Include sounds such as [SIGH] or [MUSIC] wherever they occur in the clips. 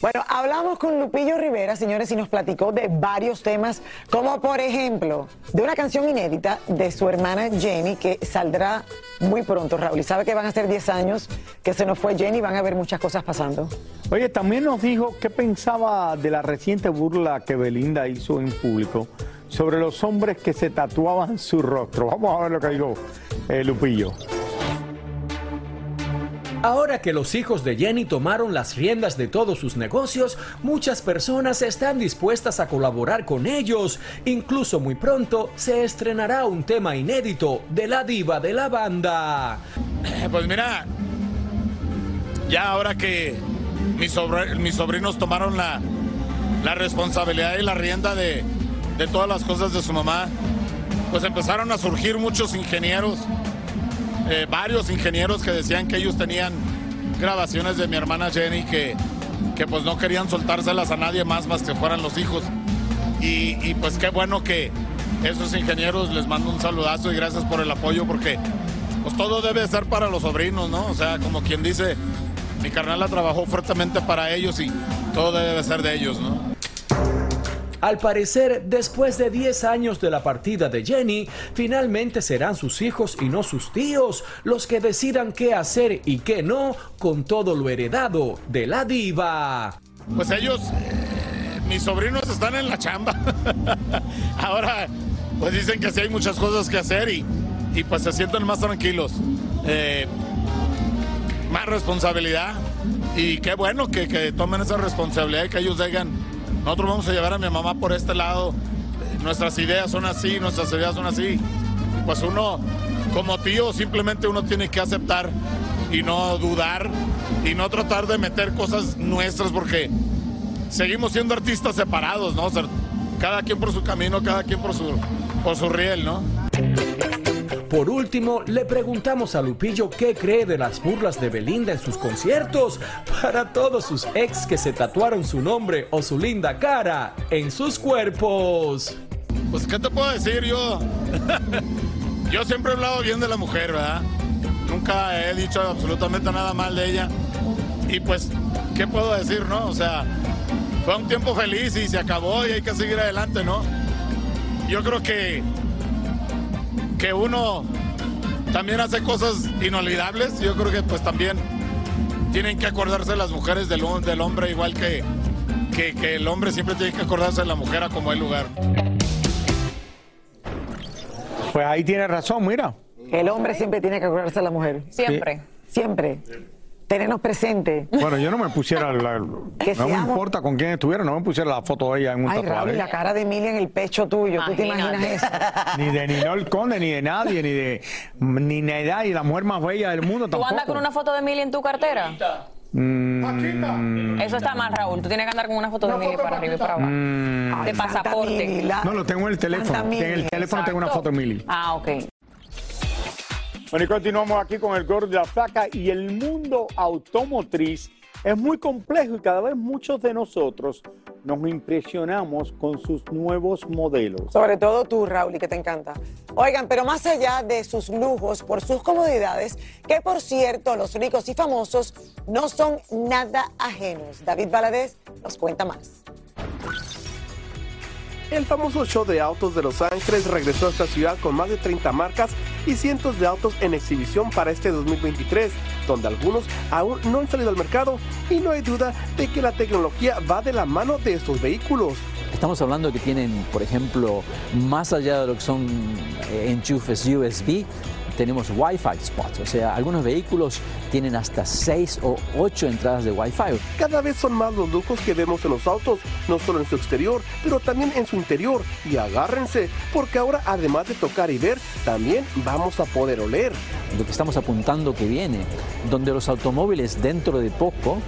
Bueno, hablamos con Lupillo Rivera, señores, y nos platicó de varios temas, como por ejemplo, de una canción inédita de su hermana Jenny, que saldrá muy pronto, Raúl. Y sabe que van a ser 10 años que se nos fue Jenny, van a haber muchas cosas pasando. Oye, también nos dijo qué pensaba de la reciente burla que Belinda hizo en público sobre los hombres que se tatuaban su rostro. Vamos a ver lo que dijo eh, Lupillo. Ahora que los hijos de Jenny tomaron las riendas de todos sus negocios, muchas personas están dispuestas a colaborar con ellos. Incluso muy pronto se estrenará un tema inédito de la diva de la banda. [CLEARS THROAT] Pues mira, ya ahora que mis, sobr- mis sobrinos tomaron la, responsabilidad y la rienda de todas las cosas de su mamá, pues empezaron a surgir muchos ingenieros, eh, varios ingenieros que decían que ellos tenían grabaciones de mi hermana Jenny que, que pues no querían soltárselas a nadie más más que fueran los hijos. Y, y pues qué bueno que esos ingenieros les mando un saludazo y gracias por el apoyo porque pues todo debe ser para los sobrinos, ¿no? O sea, como quien dice, mi carnal la trabajó fuertemente para ellos y todo debe ser de ellos, ¿no? Al parecer, después de 10 años de la partida de Jenny, finalmente serán sus hijos y no sus tíos los que decidan qué hacer y qué no con todo lo heredado de la diva. Pues ellos, eh, mis sobrinos están en la chamba. [LAUGHS] Ahora, pues dicen que sí hay muchas cosas que hacer y, y pues se sienten más tranquilos. Eh, más responsabilidad. Y qué bueno que, que tomen esa responsabilidad y que ellos digan, nosotros vamos a llevar a mi mamá por este lado. Nuestras ideas son así, nuestras ideas son así. Pues uno, como tío, simplemente uno tiene que aceptar y no dudar y no tratar de meter cosas nuestras porque seguimos siendo artistas separados, ¿no? O cada quien por su camino, cada quien por su, por su riel, ¿no? Por último, le preguntamos a Lupillo qué cree de las burlas de Belinda en sus conciertos para todos sus ex que se tatuaron su nombre o su linda cara en sus cuerpos. Pues, ¿qué te puedo decir yo? [LAUGHS] yo siempre he hablado bien de la mujer, ¿verdad? Nunca he dicho absolutamente nada mal de ella. Y pues, ¿qué puedo decir, no? O sea, fue un tiempo feliz y se acabó y hay que seguir adelante, ¿no? Yo creo que, que uno también hace cosas inolvidables. Yo creo que pues también tienen que acordarse las mujeres del, del hombre igual que, que, que el hombre siempre tiene que acordarse de la mujer a como hay lugar. Pues ahí tiene razón, mira. El hombre siempre tiene que acordarse de la mujer. Siempre. Siempre. Tenernos presente. Bueno, yo no me pusiera, la- [LAUGHS] Que no me importa con quién estuviera, no me pusiera la foto de ella en un Ay, Raúl, tatuaje. y la cara de Emilia en el pecho tuyo. ¿Tú te imaginas eso? [LAUGHS] Ni de Ninol Conde, ni de nadie, ni de ni de y la mujer más bella del mundo ¿Tú tampoco. andas con una foto de Emilia en tu cartera? Mm, Eso está mal, Raúl. Tú tienes que andar con una foto de Emilia para arriba y para abajo. mm. De pasaporte. No, lo tengo en el teléfono. Mili, En el teléfono tengo una foto de Mili. Ah, ok. Bueno, y continuamos aquí con el gordo de la placa y el mundo automotriz es muy complejo y cada vez muchos de nosotros nos impresionamos con sus nuevos modelos. Sobre todo tú, Raúl, y que te encanta. Oigan, pero más allá de sus lujos, por sus comodidades, que por cierto, los ricos y famosos no son nada ajenos. David Valadez nos cuenta más. El famoso show de autos de Los Ángeles regresó a esta ciudad con más de 30 marcas y cientos de autos en exhibición para este 2023, donde algunos aún no han salido al mercado y no hay duda de que la tecnología va de la mano de estos vehículos. Estamos hablando que tienen, por ejemplo, más allá de lo que son eh, enchufes USB, tenemos Wi-Fi spots. O sea, algunos vehículos tienen hasta 6 o 8 entradas de Wi-Fi. Cada vez son más los lujos que vemos en los autos, no solo en su exterior, pero también en su interior. Y agárrense, porque ahora además de tocar y ver, también vamos a poder oler. Lo que estamos apuntando que viene, donde los automóviles dentro de poco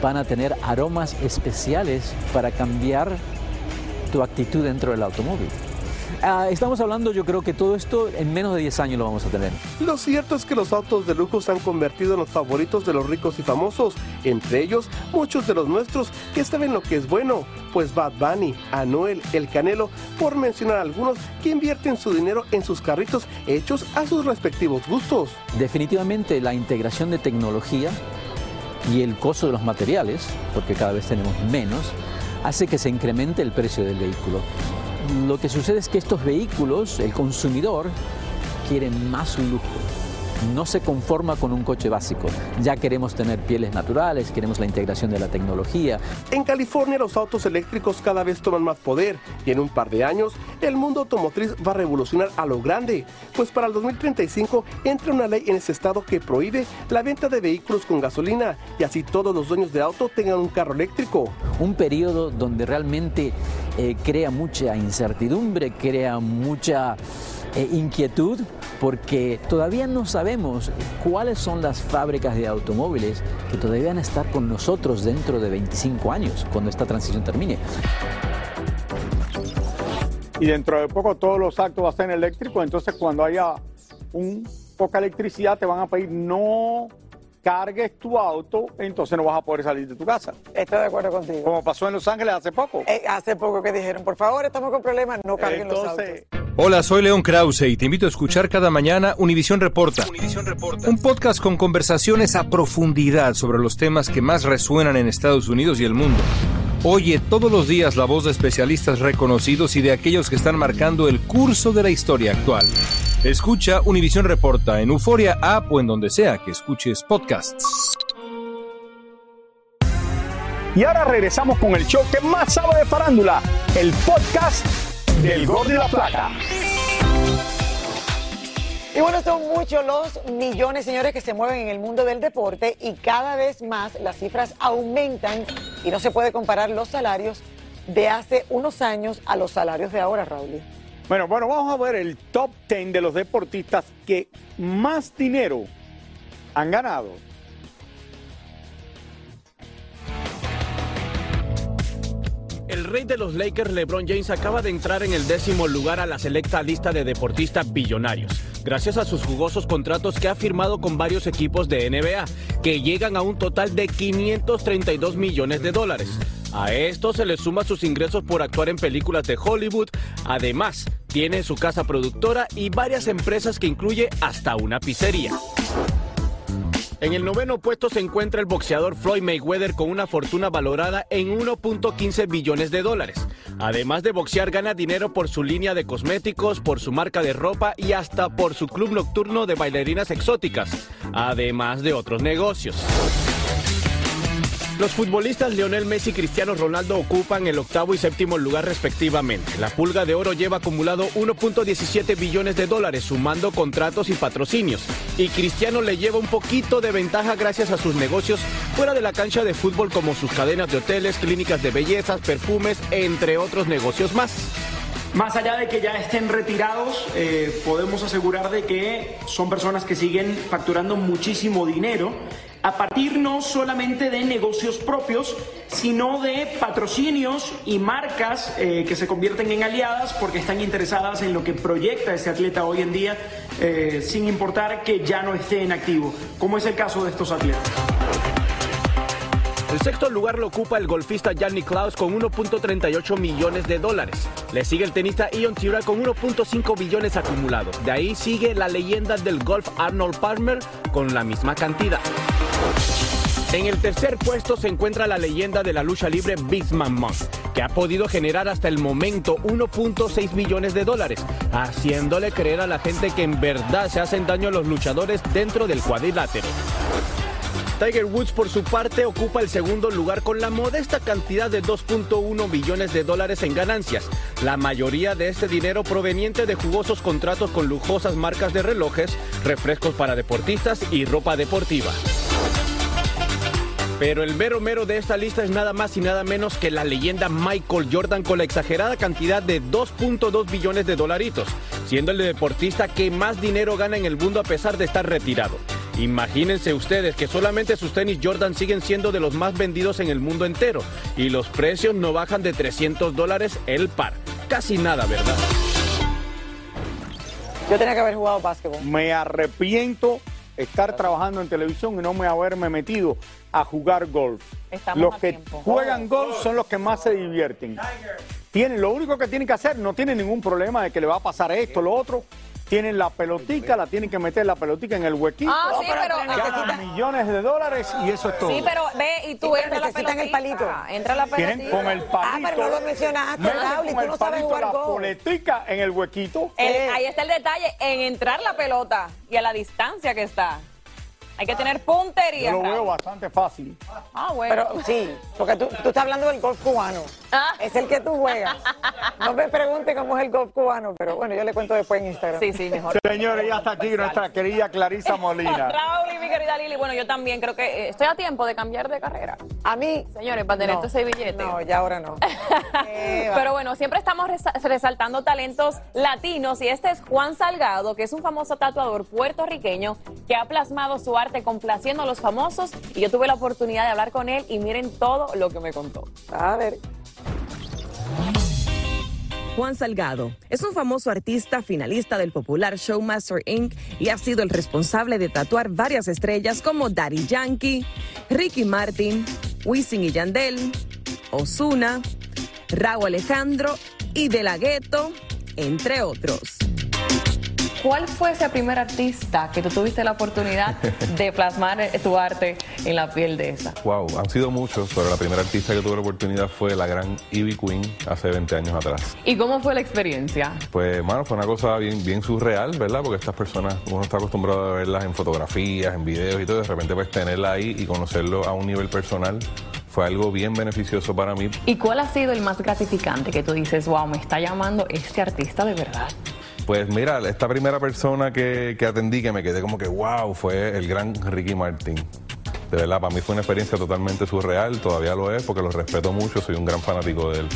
van a tener aromas especiales para cambiar tu actitud dentro del automóvil. Ah, estamos hablando, yo creo que todo esto en menos de 10 años lo vamos a tener. Lo cierto es que los autos de lujo se han convertido en los favoritos de los ricos y famosos, entre ellos muchos de los nuestros que saben lo que es bueno, pues Bad Bunny, Anuel, El Canelo, por mencionar algunos que invierten su dinero en sus carritos hechos a sus respectivos gustos. Definitivamente la integración de tecnología y el costo de los materiales, porque cada vez tenemos menos, hace que se incremente el precio del vehículo. Lo que sucede es que estos vehículos, el consumidor, quiere más lujo. No se conforma con un coche básico. Ya queremos tener pieles naturales, queremos la integración de la tecnología. En California los autos eléctricos cada vez toman más poder y en un par de años el mundo automotriz va a revolucionar a lo grande, pues para el 2035 entra una ley en ese estado que prohíbe la venta de vehículos con gasolina y así todos los dueños de auto tengan un carro eléctrico. Un periodo donde realmente eh, crea mucha incertidumbre, crea mucha eh, inquietud, porque todavía no sabemos cuáles son las fábricas de automóviles que todavía van a estar con nosotros dentro de 25 años, cuando esta transición termine. Y dentro de poco todos los actos van a ser eléctricos, entonces cuando haya un poca electricidad te van a pedir no cargues tu auto, entonces no vas a poder salir de tu casa. Estoy de acuerdo contigo. Como pasó en Los Ángeles hace poco. Eh, hace poco que dijeron, por favor, estamos con problemas, no carguen los autos. Hola, soy León Krause y te invito a escuchar cada mañana Univisión Reporta. Un podcast con conversaciones a profundidad sobre los temas que más resuenan en Estados Unidos y el mundo. Oye todos los días la voz de especialistas reconocidos y de aquellos que están marcando el curso de la historia actual. Escucha Univisión Reporta en Euforia App o en donde sea que escuches podcasts. Y ahora regresamos con el show que más sabe de farándula, el podcast del Gol de la Plata. Y bueno, son muchos los millones, señores, que se mueven en el mundo del deporte y cada vez más las cifras aumentan y no se puede comparar los salarios de hace unos años a los salarios de ahora, Raúl. Bueno, bueno, vamos a ver el top 10 de los deportistas que más dinero han ganado. El rey de los Lakers, LeBron James, acaba de entrar en el décimo lugar a la selecta lista de deportistas billonarios, gracias a sus jugosos contratos que ha firmado con varios equipos de NBA, que llegan a un total de 532 millones de dólares. A esto se le suma sus ingresos por actuar en películas de Hollywood. Además, tiene su casa productora y varias empresas que incluye hasta una pizzería. En el noveno puesto se encuentra el boxeador Floyd Mayweather con una fortuna valorada en 1.15 billones de dólares. Además de boxear, gana dinero por su línea de cosméticos, por su marca de ropa y hasta por su club nocturno de bailarinas exóticas, además de otros negocios. Los futbolistas Lionel Messi y Cristiano Ronaldo ocupan el octavo y séptimo lugar respectivamente. La pulga de oro lleva acumulado 1.17 billones de dólares sumando contratos y patrocinios. Y Cristiano le lleva un poquito de ventaja gracias a sus negocios fuera de la cancha de fútbol como sus cadenas de hoteles, clínicas de bellezas, perfumes, entre otros negocios más. Más allá de que ya estén retirados, eh, podemos asegurar de que son personas que siguen facturando muchísimo dinero a partir no solamente de negocios propios, sino de patrocinios y marcas eh, que se convierten en aliadas porque están interesadas en lo que proyecta ese atleta hoy en día, eh, sin importar que ya no esté en activo, como es el caso de estos atletas. El sexto lugar lo ocupa el golfista Janny Klaus con 1.38 millones de dólares. Le sigue el tenista Ion Tira con 1.5 billones acumulados. De ahí sigue la leyenda del golf Arnold Palmer con la misma cantidad. En el tercer puesto se encuentra la leyenda de la lucha libre Bisman Monk, que ha podido generar hasta el momento 1.6 millones de dólares, haciéndole creer a la gente que en verdad se hacen daño a los luchadores dentro del cuadrilátero. Tiger Woods por su parte ocupa el segundo lugar con la modesta cantidad de 2.1 billones de dólares en ganancias, la mayoría de este dinero proveniente de jugosos contratos con lujosas marcas de relojes, refrescos para deportistas y ropa deportiva. Pero el mero mero de esta lista es nada más y nada menos que la leyenda Michael Jordan con la exagerada cantidad de 2.2 billones de dolaritos, siendo el deportista que más dinero gana en el mundo a pesar de estar retirado. Imagínense ustedes que solamente sus tenis Jordan siguen siendo de los más vendidos en el mundo entero y los precios no bajan de 300 dólares el par. Casi nada, ¿verdad? Yo tenía que haber jugado básquetbol. Me arrepiento estar trabajando en televisión y no me haberme metido a jugar golf. Estamos los a que tiempo. juegan golf son los que más se divierten. Tienen, lo único que tienen que hacer, no tienen ningún problema de que le va a pasar esto, lo otro. Tienen la pelotica, la tienen que meter la pelotica en el huequito. Ah, sí, pero- Ganan millones de dólares y eso es todo. Sí, pero ve y tú Sí, pero entra la necesitan el pelotita. palito. Entra la pelotita. Tienen con el palito. Ah, pero no lo mencionaste, Raúl, y con tú el no sabes palito jugar la golf. poletica en el huequito. El- ahí está el detalle, en entrar la pelota y a la distancia que está. Hay que tener puntería. Yo lo veo bastante fácil. Ah, bueno. Pero sí, porque tú, tú estás hablando del golf cubano. Ah. Es el que tú juegas. No me pregunte cómo es el golf cubano, pero bueno, yo le cuento después en Instagram. Sí, sí, mejor. Señores, ya está aquí nuestra querida Clarisa Molina. [LAUGHS] Raúl y mi querida Lili, bueno, yo también creo que eh, estoy a tiempo de cambiar de carrera. A mí. Señores, para tener no. ese billete. No, ya ahora no. [LAUGHS] Eh. Pero bueno, siempre estamos resa- resaltando talentos latinos y este es Juan Salgado, que es un famoso tatuador puertorriqueño que ha plasmado su arte complaciendo a los famosos y yo tuve la oportunidad de hablar con él y miren todo lo que me contó. A ver. Juan Salgado es un famoso artista finalista del popular Showmaster Inc. y ha sido el responsable de tatuar varias estrellas como Daddy Yankee, Ricky Martin, Wisin y Yandel, Osuna, Raúl Alejandro y De La Ghetto, entre otros. ¿Cuál fue ese primer artista que tú tuviste la oportunidad [LAUGHS] de plasmar eh, tu arte en la piel de esa? Wow, han sido muchos, pero la primera artista que tuve la oportunidad fue la gran Ivy Queen hace 20 años atrás. ¿Y cómo fue la experiencia? Pues, mano, fue una cosa bien, bien surreal, ¿verdad? Porque estas personas, uno está acostumbrado a verlas en fotografías, en videos y todo, de repente pues tenerla ahí y conocerlo a un nivel personal fue algo bien beneficioso para mí. ¿Y cuál ha sido el más gratificante que tú dices, wow, me está llamando este artista de verdad? Pues mira, esta primera persona que, que atendí, que me quedé como que wow, fue el gran Ricky Martin. De verdad, para mí fue una experiencia totalmente surreal, todavía lo es, porque lo respeto mucho, soy un gran fanático de él.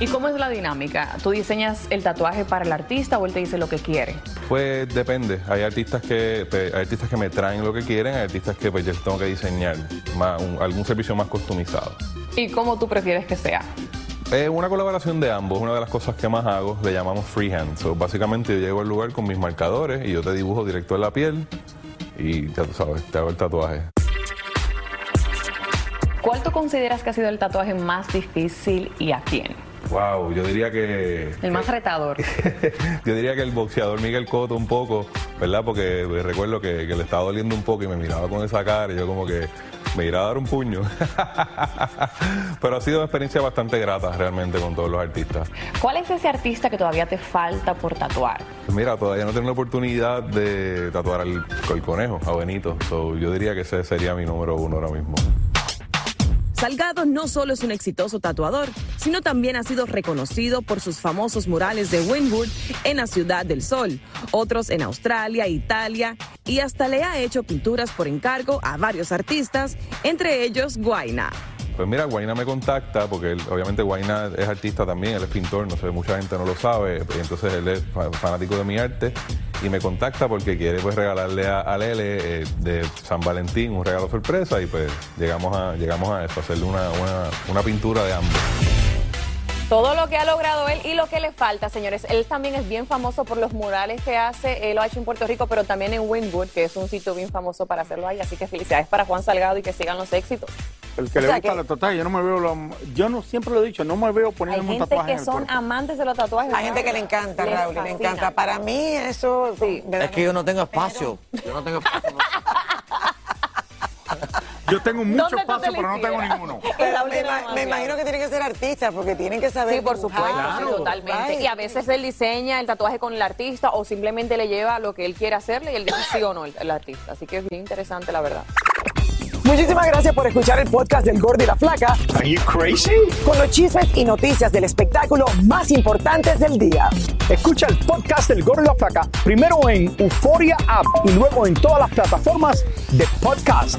¿Y cómo es la dinámica? ¿Tú diseñas el tatuaje para el artista o él te dice lo que quiere? Pues depende, hay artistas que pues, hay artistas que me traen lo que quieren, hay artistas que pues yo tengo que diseñar más, un- algún servicio más customizado. ¿Y cómo tú prefieres que sea? Es una colaboración de ambos, una de las cosas que más hago, le llamamos freehand. So, básicamente yo llego al lugar con mis marcadores y yo te dibujo directo en la piel y ya tú sabes, te hago el tatuaje. ¿Cuál tú consideras que ha sido el tatuaje más difícil y a quién? Wow, yo diría que El más retador. [LAUGHS] yo diría que el boxeador Miguel Cotto un poco, ¿verdad? Porque recuerdo que, que le estaba doliendo un poco y me miraba con esa cara y yo como que me irá a dar un puño. [LAUGHS] Pero ha sido una experiencia bastante grata realmente con todos los artistas. ¿Cuál es ese artista que todavía te falta por tatuar? Mira, todavía no tengo la oportunidad de tatuar al, al conejo, a Benito. So, yo diría que ese sería mi número uno ahora mismo. Salgado no solo es un exitoso tatuador, sino también ha sido reconocido por sus famosos murales de Wynwood en la Ciudad del Sol, otros en Australia, Italia y hasta le ha hecho pinturas por encargo a varios artistas, entre ellos Guaina. Pues mira, Guaina me contacta, porque obviamente Guaina es artista también, él es pintor, no sé, mucha gente no lo sabe, entonces él es fa- fanático de mi arte y me contacta porque quiere pues regalarle a, a Lele eh, de San Valentín un regalo sorpresa y pues llegamos a, llegamos a eso, hacerle una, una, una pintura de ambos. Todo lo que ha logrado él y lo que le falta, señores. Él también es bien famoso por los murales que hace. Él lo ha hecho en Puerto Rico, pero también en Wynwood, que es un sitio bien famoso para hacerlo ahí. Así que felicidades para Juan Salgado y que sigan los éxitos. El que O le gusta que- la tatuaje, yo no me veo, lo- yo no siempre lo he dicho, no me veo Hay poniéndome un gente tatuaje que en el son amantes de los tatuajes. Hay gente que le encanta, Les Raúl, le encanta. Para mí eso... Es que yo no tengo espacio. Yo no tengo espacio. Yo tengo mucho ¿Dónde tú espacio, te pero no tengo ninguno. [LAUGHS] Pero me, ima- me imagino que tienen que ser artistas porque tienen que saber Sí, por dibujar, supuesto, sí, totalmente. Y a veces él diseña el tatuaje con el artista o simplemente le lleva lo que él quiere hacerle y él dice sí o no el, el artista. Así que es bien interesante, la verdad. Muchísimas gracias por escuchar el podcast del Gordo y la Flaca. Are you crazy? Con los chismes y noticias del espectáculo más importantes del día. Escucha el podcast del Gordo y la Flaca primero en Euforia App y luego en todas las plataformas de podcast.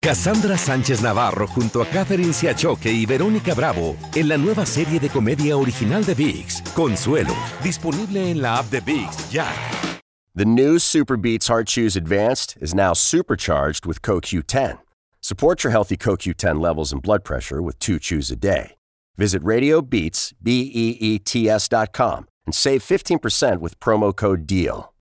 Cassandra Sánchez Navarro junto a Catherine Siachoque y Verónica Bravo en la nueva serie de comedia original de VIX, Consuelo, disponible en la app de VIX ya. The new Super Beats Heart Chews Advanced is now supercharged with CoQ10. Support your healthy CoQ10 levels and blood pressure with two chews a day. Visit RadioBeats, B E E T S dot com and save 15% with promo code DEAL.